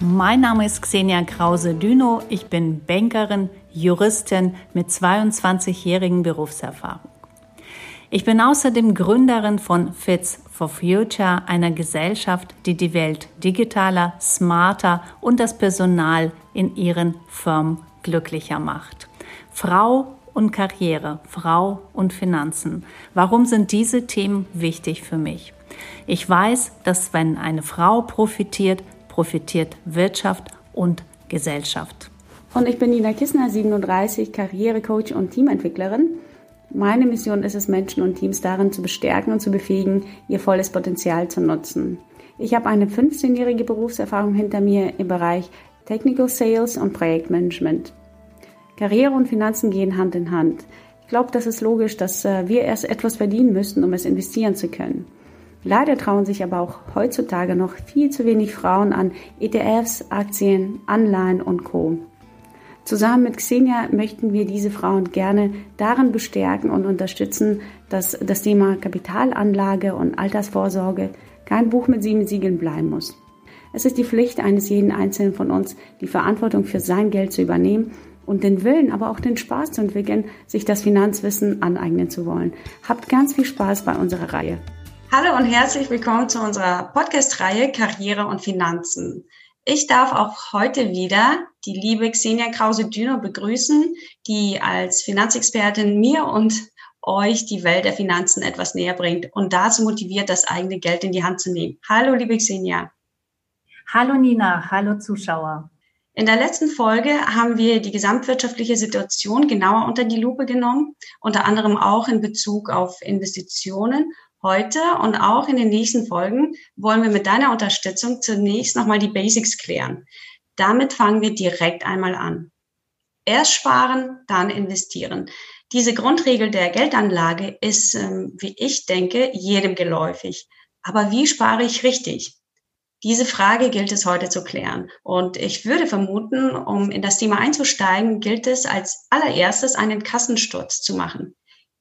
Mein Name ist Xenia Krause-Düno. Ich bin Bankerin, Juristin mit 22-jährigen Berufserfahrung. Ich bin außerdem Gründerin von Fits for Future, einer Gesellschaft, die die Welt digitaler, smarter und das Personal in ihren Firmen glücklicher macht. Frau und Karriere, Frau und Finanzen. Warum sind diese Themen wichtig für mich? Ich weiß, dass wenn eine Frau profitiert, profitiert Wirtschaft und Gesellschaft. Und ich bin Nina Kissner, 37, Karrierecoach und Teamentwicklerin. Meine Mission ist es, Menschen und Teams darin zu bestärken und zu befähigen, ihr volles Potenzial zu nutzen. Ich habe eine 15-jährige Berufserfahrung hinter mir im Bereich Technical Sales und Projektmanagement. Karriere und Finanzen gehen Hand in Hand. Ich glaube, das ist logisch, dass äh, wir erst etwas verdienen müssen, um es investieren zu können. Leider trauen sich aber auch heutzutage noch viel zu wenig Frauen an ETFs, Aktien, Anleihen und Co. Zusammen mit Xenia möchten wir diese Frauen gerne darin bestärken und unterstützen, dass das Thema Kapitalanlage und Altersvorsorge kein Buch mit sieben Siegeln bleiben muss. Es ist die Pflicht eines jeden Einzelnen von uns, die Verantwortung für sein Geld zu übernehmen und den Willen, aber auch den Spaß zu entwickeln, sich das Finanzwissen aneignen zu wollen. Habt ganz viel Spaß bei unserer Reihe. Hallo und herzlich willkommen zu unserer Podcast-Reihe Karriere und Finanzen. Ich darf auch heute wieder die liebe Xenia Krause-Düno begrüßen, die als Finanzexpertin mir und euch die Welt der Finanzen etwas näher bringt und dazu motiviert, das eigene Geld in die Hand zu nehmen. Hallo, liebe Xenia. Hallo Nina, hallo Zuschauer. In der letzten Folge haben wir die gesamtwirtschaftliche Situation genauer unter die Lupe genommen, unter anderem auch in Bezug auf Investitionen. Heute und auch in den nächsten Folgen wollen wir mit deiner Unterstützung zunächst nochmal die Basics klären. Damit fangen wir direkt einmal an. Erst sparen, dann investieren. Diese Grundregel der Geldanlage ist, ähm, wie ich denke, jedem geläufig. Aber wie spare ich richtig? Diese Frage gilt es heute zu klären. Und ich würde vermuten, um in das Thema einzusteigen, gilt es als allererstes einen Kassensturz zu machen.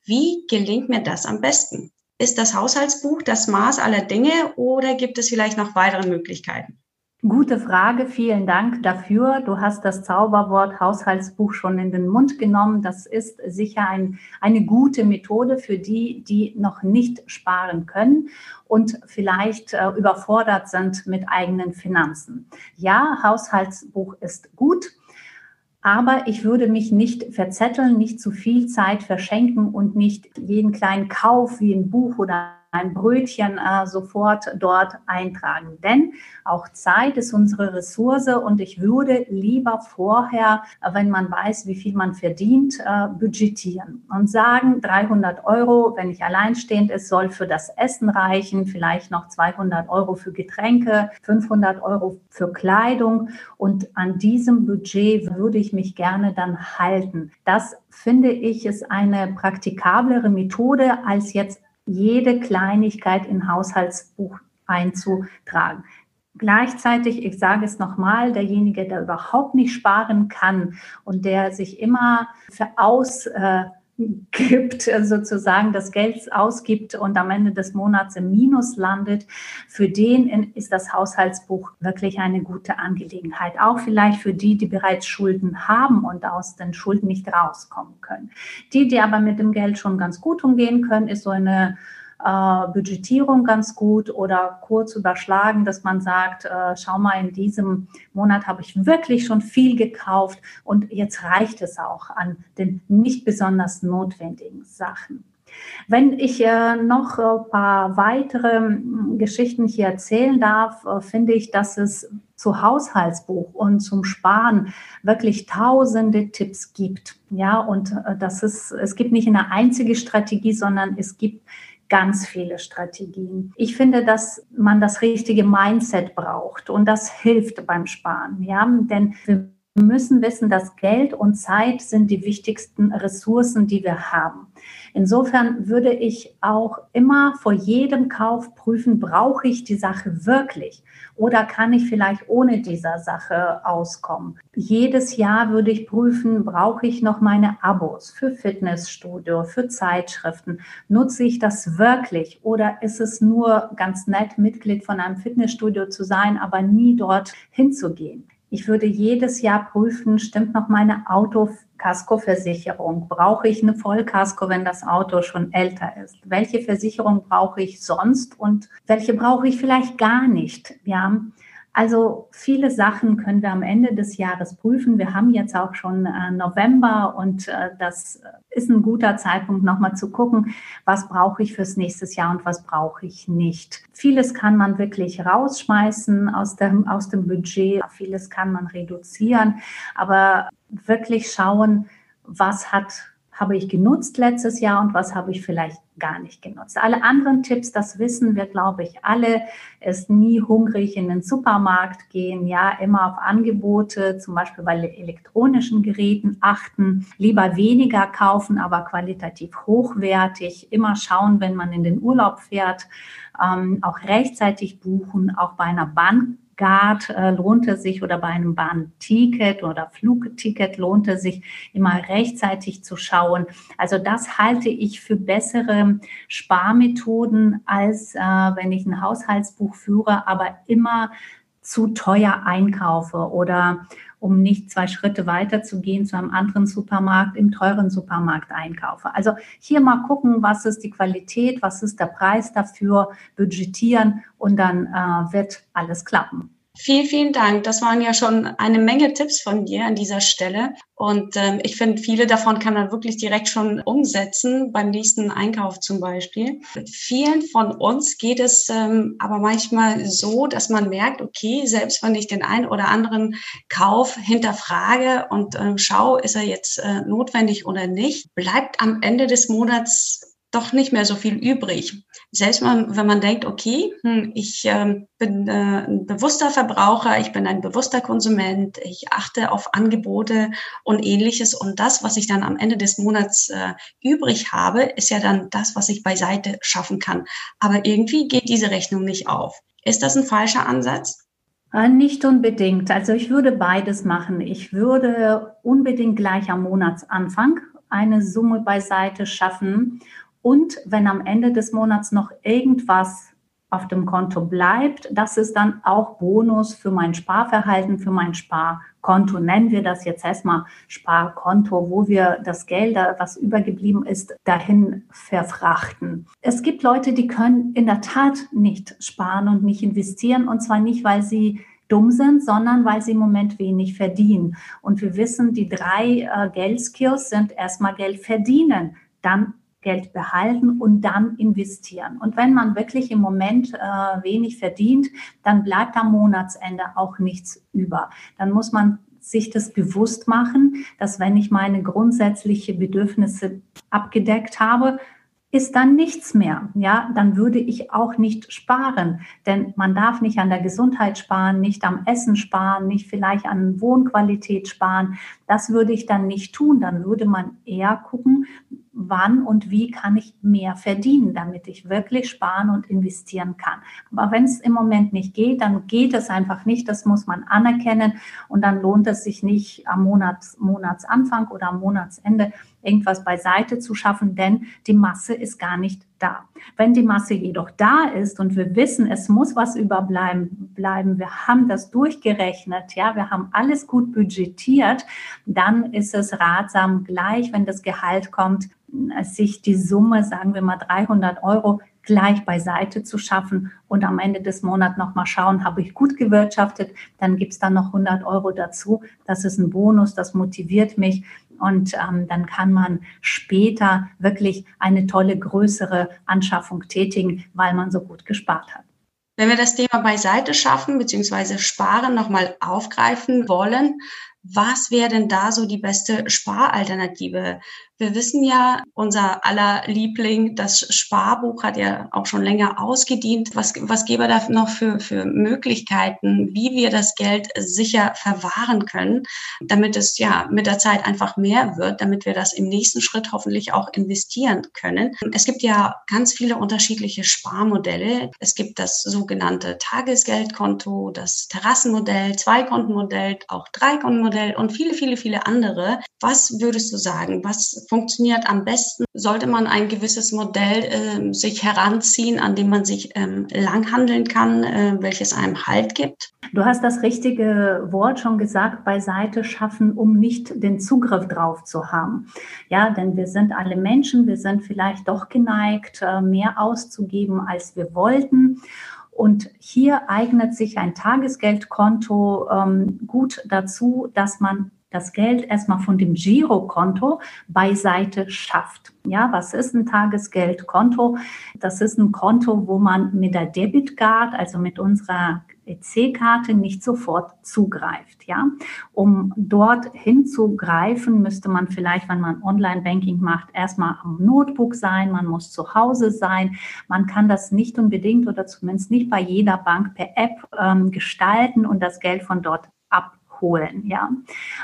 Wie gelingt mir das am besten? Ist das Haushaltsbuch das Maß aller Dinge oder gibt es vielleicht noch weitere Möglichkeiten? Gute Frage, vielen Dank dafür. Du hast das Zauberwort Haushaltsbuch schon in den Mund genommen. Das ist sicher ein, eine gute Methode für die, die noch nicht sparen können und vielleicht äh, überfordert sind mit eigenen Finanzen. Ja, Haushaltsbuch ist gut. Aber ich würde mich nicht verzetteln, nicht zu viel Zeit verschenken und nicht jeden kleinen Kauf wie ein Buch oder ein Brötchen äh, sofort dort eintragen. Denn auch Zeit ist unsere Ressource und ich würde lieber vorher, wenn man weiß, wie viel man verdient, äh, budgetieren und sagen, 300 Euro, wenn ich alleinstehend ist, soll für das Essen reichen, vielleicht noch 200 Euro für Getränke, 500 Euro für Kleidung und an diesem Budget würde ich mich gerne dann halten. Das finde ich ist eine praktikablere Methode als jetzt jede Kleinigkeit in Haushaltsbuch einzutragen. Gleichzeitig, ich sage es nochmal, derjenige, der überhaupt nicht sparen kann und der sich immer für aus äh, gibt, sozusagen das Geld ausgibt und am Ende des Monats im Minus landet, für den ist das Haushaltsbuch wirklich eine gute Angelegenheit. Auch vielleicht für die, die bereits Schulden haben und aus den Schulden nicht rauskommen können. Die, die aber mit dem Geld schon ganz gut umgehen können, ist so eine äh, Budgetierung ganz gut oder kurz überschlagen, dass man sagt, äh, schau mal, in diesem Monat habe ich wirklich schon viel gekauft und jetzt reicht es auch an den nicht besonders notwendigen Sachen. Wenn ich äh, noch ein paar weitere hm, Geschichten hier erzählen darf, äh, finde ich, dass es zu Haushaltsbuch und zum Sparen wirklich tausende Tipps gibt. Ja, und das ist, es gibt nicht eine einzige Strategie, sondern es gibt ganz viele Strategien. Ich finde, dass man das richtige Mindset braucht und das hilft beim Sparen. Ja, denn wir müssen wissen, dass Geld und Zeit sind die wichtigsten Ressourcen, die wir haben. Insofern würde ich auch immer vor jedem Kauf prüfen, brauche ich die Sache wirklich oder kann ich vielleicht ohne dieser Sache auskommen. Jedes Jahr würde ich prüfen, brauche ich noch meine Abos für Fitnessstudio, für Zeitschriften. Nutze ich das wirklich oder ist es nur ganz nett, Mitglied von einem Fitnessstudio zu sein, aber nie dort hinzugehen? Ich würde jedes Jahr prüfen, stimmt noch meine Autokaskoversicherung? Brauche ich eine Vollkasko, wenn das Auto schon älter ist? Welche Versicherung brauche ich sonst und welche brauche ich vielleicht gar nicht? Ja, also viele Sachen können wir am Ende des Jahres prüfen. Wir haben jetzt auch schon äh, November und äh, das ist ein guter Zeitpunkt, nochmal zu gucken, was brauche ich fürs nächste Jahr und was brauche ich nicht. Vieles kann man wirklich rausschmeißen aus dem, aus dem Budget, vieles kann man reduzieren, aber wirklich schauen, was hat habe ich genutzt letztes Jahr und was habe ich vielleicht gar nicht genutzt. Alle anderen Tipps, das wissen wir, glaube ich, alle, ist nie hungrig in den Supermarkt gehen, ja, immer auf Angebote, zum Beispiel bei elektronischen Geräten achten, lieber weniger kaufen, aber qualitativ hochwertig, immer schauen, wenn man in den Urlaub fährt, ähm, auch rechtzeitig buchen, auch bei einer Bank Guard äh, lohnt es sich oder bei einem Bahnticket oder Flugticket lohnt es sich immer rechtzeitig zu schauen. Also das halte ich für bessere Sparmethoden, als äh, wenn ich ein Haushaltsbuch führe, aber immer zu teuer einkaufe oder um nicht zwei Schritte weiter zu gehen zu einem anderen Supermarkt, im teuren Supermarkt einkaufe. Also hier mal gucken, was ist die Qualität, was ist der Preis dafür, budgetieren und dann äh, wird alles klappen. Vielen, vielen Dank. Das waren ja schon eine Menge Tipps von dir an dieser Stelle. Und ähm, ich finde, viele davon kann man wirklich direkt schon umsetzen, beim nächsten Einkauf zum Beispiel. Mit vielen von uns geht es ähm, aber manchmal so, dass man merkt, okay, selbst wenn ich den einen oder anderen Kauf hinterfrage und ähm, schaue, ist er jetzt äh, notwendig oder nicht, bleibt am Ende des Monats doch nicht mehr so viel übrig. Selbst mal, wenn man denkt, okay, hm, ich äh, bin äh, ein bewusster Verbraucher, ich bin ein bewusster Konsument, ich achte auf Angebote und ähnliches. Und das, was ich dann am Ende des Monats äh, übrig habe, ist ja dann das, was ich beiseite schaffen kann. Aber irgendwie geht diese Rechnung nicht auf. Ist das ein falscher Ansatz? Äh, nicht unbedingt. Also ich würde beides machen. Ich würde unbedingt gleich am Monatsanfang eine Summe beiseite schaffen und wenn am Ende des Monats noch irgendwas auf dem Konto bleibt, das ist dann auch Bonus für mein Sparverhalten, für mein Sparkonto. Nennen wir das jetzt erstmal Sparkonto, wo wir das Geld, was übergeblieben ist, dahin verfrachten. Es gibt Leute, die können in der Tat nicht sparen und nicht investieren. Und zwar nicht, weil sie dumm sind, sondern weil sie im Moment wenig verdienen. Und wir wissen, die drei äh, Geldskills sind erstmal Geld verdienen, dann Geld behalten und dann investieren. Und wenn man wirklich im Moment äh, wenig verdient, dann bleibt am Monatsende auch nichts über. Dann muss man sich das bewusst machen, dass wenn ich meine grundsätzlichen Bedürfnisse abgedeckt habe, ist dann nichts mehr. Ja, dann würde ich auch nicht sparen, denn man darf nicht an der Gesundheit sparen, nicht am Essen sparen, nicht vielleicht an Wohnqualität sparen. Das würde ich dann nicht tun. Dann würde man eher gucken, wann und wie kann ich mehr verdienen, damit ich wirklich sparen und investieren kann. Aber wenn es im Moment nicht geht, dann geht es einfach nicht. Das muss man anerkennen und dann lohnt es sich nicht am Monats, Monatsanfang oder am Monatsende irgendwas beiseite zu schaffen, denn die Masse ist gar nicht da. Wenn die Masse jedoch da ist und wir wissen, es muss was überbleiben, bleiben, wir haben das durchgerechnet, ja, wir haben alles gut budgetiert, dann ist es ratsam gleich, wenn das Gehalt kommt, sich die Summe, sagen wir mal 300 Euro, gleich beiseite zu schaffen und am Ende des Monats nochmal schauen, habe ich gut gewirtschaftet, dann gibt es dann noch 100 Euro dazu. Das ist ein Bonus, das motiviert mich und ähm, dann kann man später wirklich eine tolle größere Anschaffung tätigen, weil man so gut gespart hat. Wenn wir das Thema beiseite schaffen bzw. sparen nochmal aufgreifen wollen, was wäre denn da so die beste Sparalternative Wir wissen ja, unser aller Liebling, das Sparbuch hat ja auch schon länger ausgedient. Was, was gäbe da noch für, für Möglichkeiten, wie wir das Geld sicher verwahren können, damit es ja mit der Zeit einfach mehr wird, damit wir das im nächsten Schritt hoffentlich auch investieren können. Es gibt ja ganz viele unterschiedliche Sparmodelle. Es gibt das sogenannte Tagesgeldkonto, das Terrassenmodell, Zweikontenmodell, auch Dreikontenmodell und viele, viele, viele andere. Was würdest du sagen? Was funktioniert am besten? Sollte man ein gewisses Modell äh, sich heranziehen, an dem man sich ähm, langhandeln kann, äh, welches einem Halt gibt? Du hast das richtige Wort schon gesagt, beiseite schaffen, um nicht den Zugriff drauf zu haben. Ja, denn wir sind alle Menschen, wir sind vielleicht doch geneigt, äh, mehr auszugeben, als wir wollten. Und hier eignet sich ein Tagesgeldkonto ähm, gut dazu, dass man das Geld erstmal von dem Girokonto beiseite schafft. Ja, was ist ein Tagesgeldkonto? Das ist ein Konto, wo man mit der Debitcard, also mit unserer EC-Karte nicht sofort zugreift. Ja, um dort hinzugreifen, müsste man vielleicht, wenn man Online-Banking macht, erstmal am Notebook sein. Man muss zu Hause sein. Man kann das nicht unbedingt oder zumindest nicht bei jeder Bank per App ähm, gestalten und das Geld von dort holen. Ja.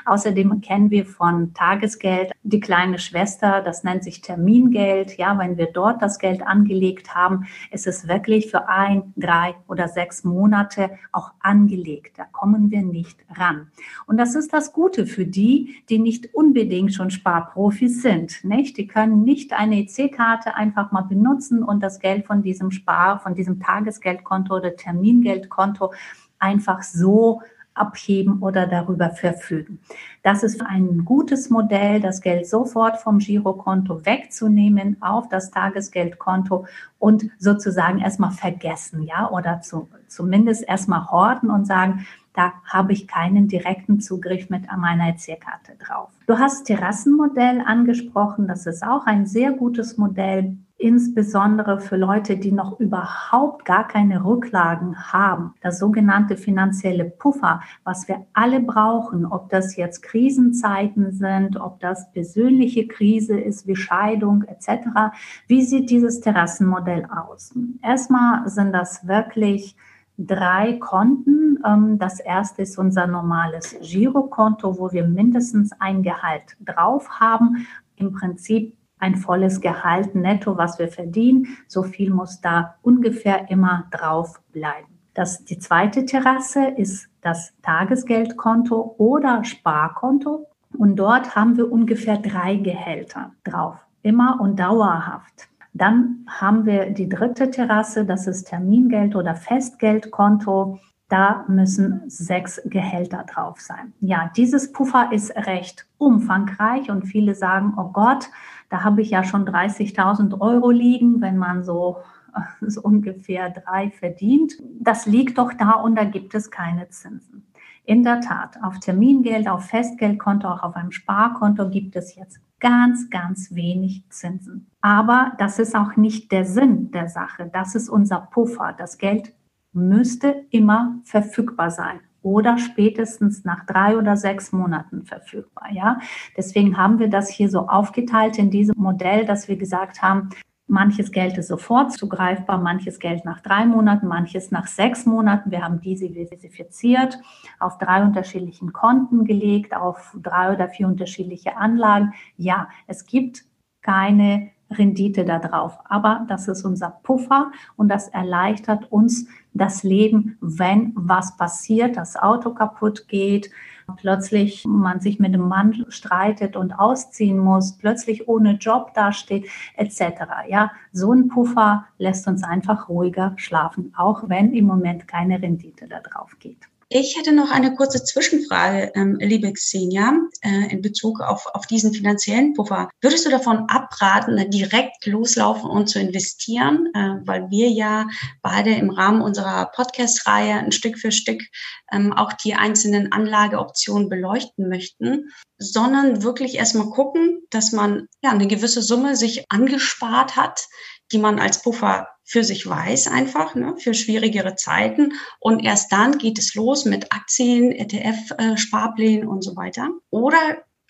Außerdem kennen wir von Tagesgeld die kleine Schwester, das nennt sich Termingeld. Ja, wenn wir dort das Geld angelegt haben, ist es wirklich für ein, drei oder sechs Monate auch angelegt. Da kommen wir nicht ran. Und das ist das Gute für die, die nicht unbedingt schon Sparprofis sind. Nicht? Die können nicht eine EC-Karte einfach mal benutzen und das Geld von diesem Spar, von diesem Tagesgeldkonto oder Termingeldkonto einfach so abheben oder darüber verfügen. Das ist ein gutes Modell, das Geld sofort vom Girokonto wegzunehmen auf das Tagesgeldkonto und sozusagen erstmal vergessen, ja, oder zu, zumindest erstmal horten und sagen, da habe ich keinen direkten Zugriff mit meiner EC-Karte drauf. Du hast Terrassenmodell angesprochen, das ist auch ein sehr gutes Modell insbesondere für Leute, die noch überhaupt gar keine Rücklagen haben. Das sogenannte finanzielle Puffer, was wir alle brauchen, ob das jetzt Krisenzeiten sind, ob das persönliche Krise ist wie Scheidung etc. Wie sieht dieses Terrassenmodell aus? Erstmal sind das wirklich drei Konten. Ähm, das erste ist unser normales Girokonto, wo wir mindestens ein Gehalt drauf haben. Im Prinzip ein volles Gehalt netto, was wir verdienen. So viel muss da ungefähr immer drauf bleiben. Das, die zweite Terrasse ist das Tagesgeldkonto oder Sparkonto. Und dort haben wir ungefähr drei Gehälter drauf, immer und dauerhaft. Dann haben wir die dritte Terrasse, das ist Termingeld oder Festgeldkonto. Da müssen sechs Gehälter drauf sein. Ja, dieses Puffer ist recht umfangreich und viele sagen, oh Gott, da habe ich ja schon 30.000 Euro liegen, wenn man so, so ungefähr drei verdient. Das liegt doch da und da gibt es keine Zinsen. In der Tat, auf Termingeld, auf Festgeldkonto, auch auf einem Sparkonto gibt es jetzt ganz, ganz wenig Zinsen. Aber das ist auch nicht der Sinn der Sache. Das ist unser Puffer. Das Geld müsste immer verfügbar sein oder spätestens nach drei oder sechs Monaten verfügbar. Ja, deswegen haben wir das hier so aufgeteilt in diesem Modell, dass wir gesagt haben, manches Geld ist sofort zugreifbar, manches Geld nach drei Monaten, manches nach sechs Monaten. Wir haben diese diversifiziert, auf drei unterschiedlichen Konten gelegt, auf drei oder vier unterschiedliche Anlagen. Ja, es gibt keine Rendite da drauf. Aber das ist unser Puffer und das erleichtert uns das Leben, wenn was passiert, das Auto kaputt geht, plötzlich man sich mit dem Mann streitet und ausziehen muss, plötzlich ohne Job dasteht, etc. Ja, so ein Puffer lässt uns einfach ruhiger schlafen, auch wenn im Moment keine Rendite da drauf geht. Ich hätte noch eine kurze Zwischenfrage, ähm, liebe Xenia, äh, in Bezug auf, auf diesen finanziellen Puffer. Würdest du davon abraten, direkt loslaufen und zu investieren, äh, weil wir ja beide im Rahmen unserer Podcast-Reihe ein Stück für Stück ähm, auch die einzelnen Anlageoptionen beleuchten möchten, sondern wirklich erstmal gucken, dass man ja eine gewisse Summe sich angespart hat, die man als Puffer für sich weiß einfach, ne, für schwierigere Zeiten. Und erst dann geht es los mit Aktien, ETF-Sparplänen äh, und so weiter. Oder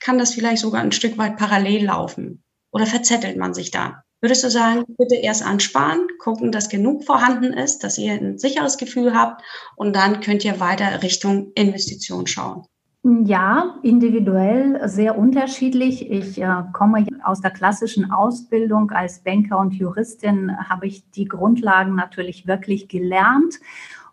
kann das vielleicht sogar ein Stück weit parallel laufen? Oder verzettelt man sich da? Würdest du sagen, bitte erst ansparen, gucken, dass genug vorhanden ist, dass ihr ein sicheres Gefühl habt und dann könnt ihr weiter Richtung Investition schauen? Ja, individuell sehr unterschiedlich. Ich äh, komme aus der klassischen Ausbildung als Banker und Juristin, habe ich die Grundlagen natürlich wirklich gelernt.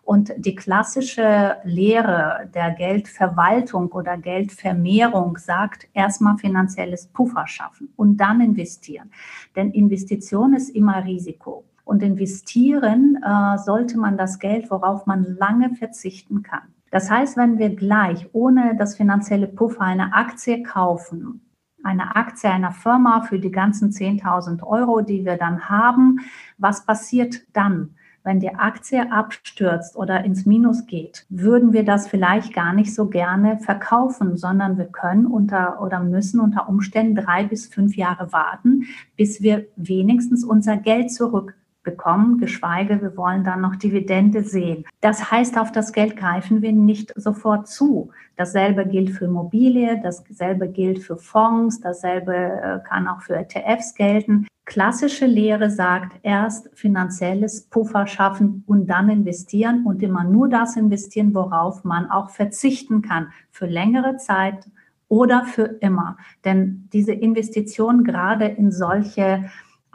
Und die klassische Lehre der Geldverwaltung oder Geldvermehrung sagt, erstmal finanzielles Puffer schaffen und dann investieren. Denn Investition ist immer Risiko. Und investieren äh, sollte man das Geld, worauf man lange verzichten kann. Das heißt, wenn wir gleich ohne das finanzielle Puffer eine Aktie kaufen, eine Aktie einer Firma für die ganzen 10.000 Euro, die wir dann haben, was passiert dann? Wenn die Aktie abstürzt oder ins Minus geht, würden wir das vielleicht gar nicht so gerne verkaufen, sondern wir können unter oder müssen unter Umständen drei bis fünf Jahre warten, bis wir wenigstens unser Geld zurück bekommen, geschweige, wir wollen dann noch Dividende sehen. Das heißt, auf das Geld greifen wir nicht sofort zu. Dasselbe gilt für Immobilie, dasselbe gilt für Fonds, dasselbe äh, kann auch für ETFs gelten. Klassische Lehre sagt, erst finanzielles Puffer schaffen und dann investieren und immer nur das investieren, worauf man auch verzichten kann für längere Zeit oder für immer. Denn diese Investitionen gerade in solche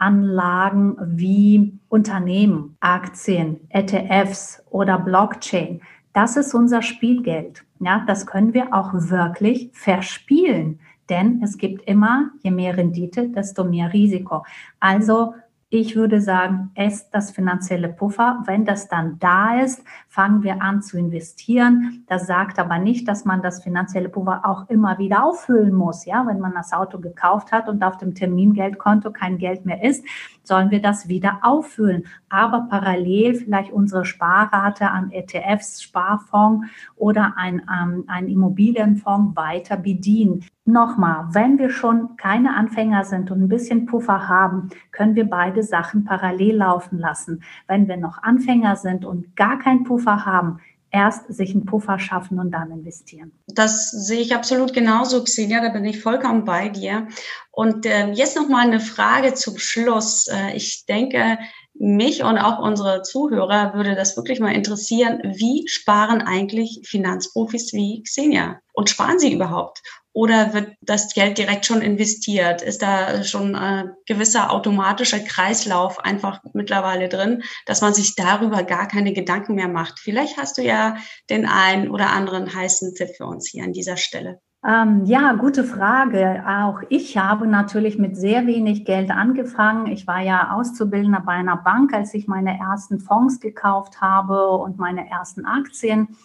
Anlagen wie Unternehmen, Aktien, ETFs oder Blockchain. Das ist unser Spielgeld. Ja, das können wir auch wirklich verspielen, denn es gibt immer, je mehr Rendite, desto mehr Risiko. Also ich würde sagen, es das finanzielle Puffer. Wenn das dann da ist, fangen wir an zu investieren. Das sagt aber nicht, dass man das finanzielle Puffer auch immer wieder auffüllen muss. Ja, wenn man das Auto gekauft hat und auf dem Termingeldkonto kein Geld mehr ist, sollen wir das wieder auffüllen. Aber parallel vielleicht unsere Sparrate an ETFs, Sparfonds oder ein, ähm, ein Immobilienfonds weiter bedienen. Nochmal, wenn wir schon keine Anfänger sind und ein bisschen Puffer haben, können wir beide Sachen parallel laufen lassen. Wenn wir noch Anfänger sind und gar keinen Puffer haben, erst sich einen Puffer schaffen und dann investieren. Das sehe ich absolut genauso, Xenia, da bin ich vollkommen bei dir. Und äh, jetzt noch mal eine Frage zum Schluss. Äh, ich denke, mich und auch unsere Zuhörer würde das wirklich mal interessieren. Wie sparen eigentlich Finanzprofis wie Xenia? Und sparen sie überhaupt? Oder wird das Geld direkt schon investiert? Ist da schon ein gewisser automatischer Kreislauf einfach mittlerweile drin, dass man sich darüber gar keine Gedanken mehr macht? Vielleicht hast du ja den einen oder anderen heißen Tipp für uns hier an dieser Stelle. Ähm, ja, gute Frage. Auch ich habe natürlich mit sehr wenig Geld angefangen. Ich war ja Auszubildender bei einer Bank, als ich meine ersten Fonds gekauft habe und meine ersten Aktien.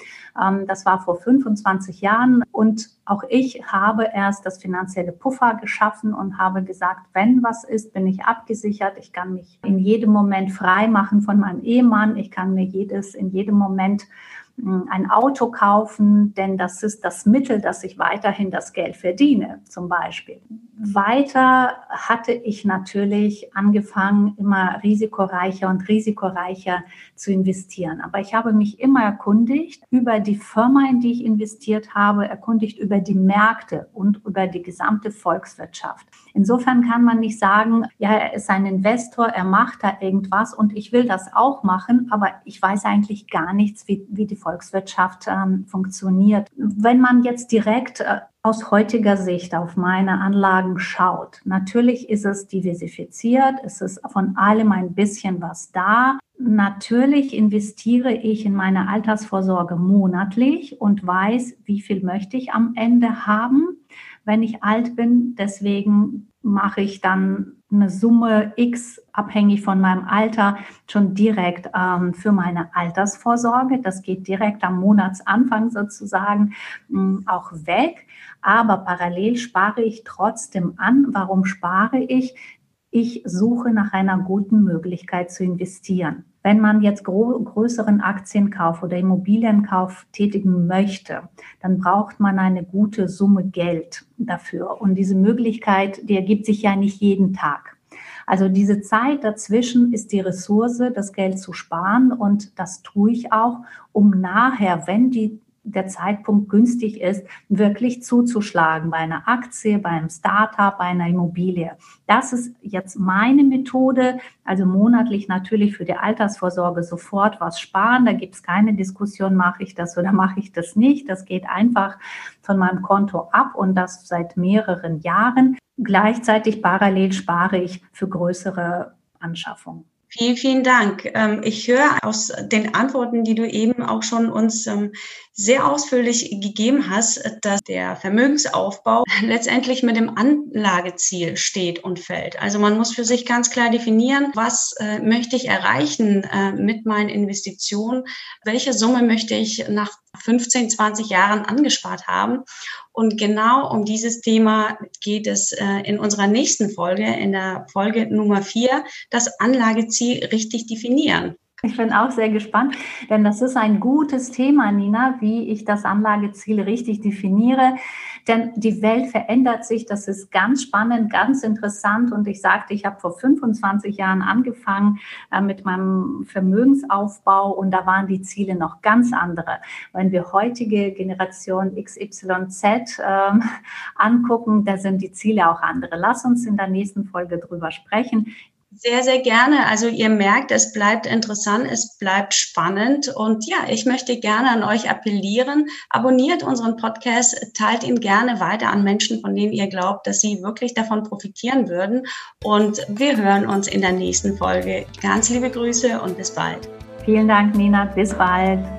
Ähm, das war vor 25 Jahren. Und auch ich habe erst das finanzielle Puffer geschaffen und habe gesagt, wenn was ist, bin ich abgesichert. Ich kann mich in jedem Moment frei machen von meinem Ehemann. Ich kann mir jedes, in jedem Moment ein Auto kaufen, denn das ist das Mittel, dass ich weiterhin das Geld verdiene, zum Beispiel. Weiter hatte ich natürlich angefangen, immer risikoreicher und risikoreicher zu investieren. Aber ich habe mich immer erkundigt über die Firma, in die ich investiert habe, erkundigt über die Märkte und über die gesamte Volkswirtschaft. Insofern kann man nicht sagen, ja, er ist ein Investor, er macht da irgendwas und ich will das auch machen, aber ich weiß eigentlich gar nichts, wie, wie die Volkswirtschaft ähm, funktioniert. Wenn man jetzt direkt äh, aus heutiger Sicht auf meine Anlagen schaut, natürlich ist es diversifiziert, es ist von allem ein bisschen was da. Natürlich investiere ich in meine Altersvorsorge monatlich und weiß, wie viel möchte ich am Ende haben, wenn ich alt bin. Deswegen mache ich dann eine Summe X abhängig von meinem Alter schon direkt ähm, für meine Altersvorsorge. Das geht direkt am Monatsanfang sozusagen mh, hm, auch weg. Aber parallel spare ich trotzdem an. Warum spare ich? Ich suche nach einer guten Möglichkeit zu investieren. Wenn man jetzt größeren Aktienkauf oder Immobilienkauf tätigen möchte, dann braucht man eine gute Summe Geld dafür. Und diese Möglichkeit, die ergibt sich ja nicht jeden Tag. Also diese Zeit dazwischen ist die Ressource, das Geld zu sparen. Und das tue ich auch, um nachher, wenn die der Zeitpunkt günstig ist, wirklich zuzuschlagen bei einer Aktie, bei einem Startup, bei einer Immobilie. Das ist jetzt meine Methode, also monatlich natürlich für die Altersvorsorge sofort was sparen. Da gibt es keine Diskussion, mache ich das oder mache ich das nicht. Das geht einfach von meinem Konto ab und das seit mehreren Jahren. Gleichzeitig parallel spare ich für größere Anschaffungen. Vielen, vielen Dank. Ähm, ich höre aus den Antworten, die du eben auch schon uns ähm, sehr ausführlich gegeben hast, dass der Vermögensaufbau letztendlich mit dem Anlageziel steht und fällt. Also man muss für sich ganz klar definieren, was äh, möchte ich erreichen äh, mit meinen Investitionen, welche Summe möchte ich nach 15, 20 Jahren angespart haben. Und genau um dieses Thema geht es äh, in unserer nächsten Folge, in der Folge Nummer vier, das Anlageziel richtig definieren. Ich bin auch sehr gespannt, denn das ist ein gutes Thema, Nina, wie ich das Anlageziel richtig definiere. Denn die Welt verändert sich, das ist ganz spannend, ganz interessant. Und ich sagte, ich habe vor 25 Jahren angefangen äh, mit meinem Vermögensaufbau und da waren die Ziele noch ganz andere. Wenn wir heutige Generation XYZ äh, angucken, da sind die Ziele auch andere. Lass uns in der nächsten Folge drüber sprechen. Sehr, sehr gerne. Also ihr merkt, es bleibt interessant, es bleibt spannend. Und ja, ich möchte gerne an euch appellieren. Abonniert unseren Podcast, teilt ihn gerne weiter an Menschen, von denen ihr glaubt, dass sie wirklich davon profitieren würden. Und wir hören uns in der nächsten Folge. Ganz liebe Grüße und bis bald. Vielen Dank, Nina. Bis bald.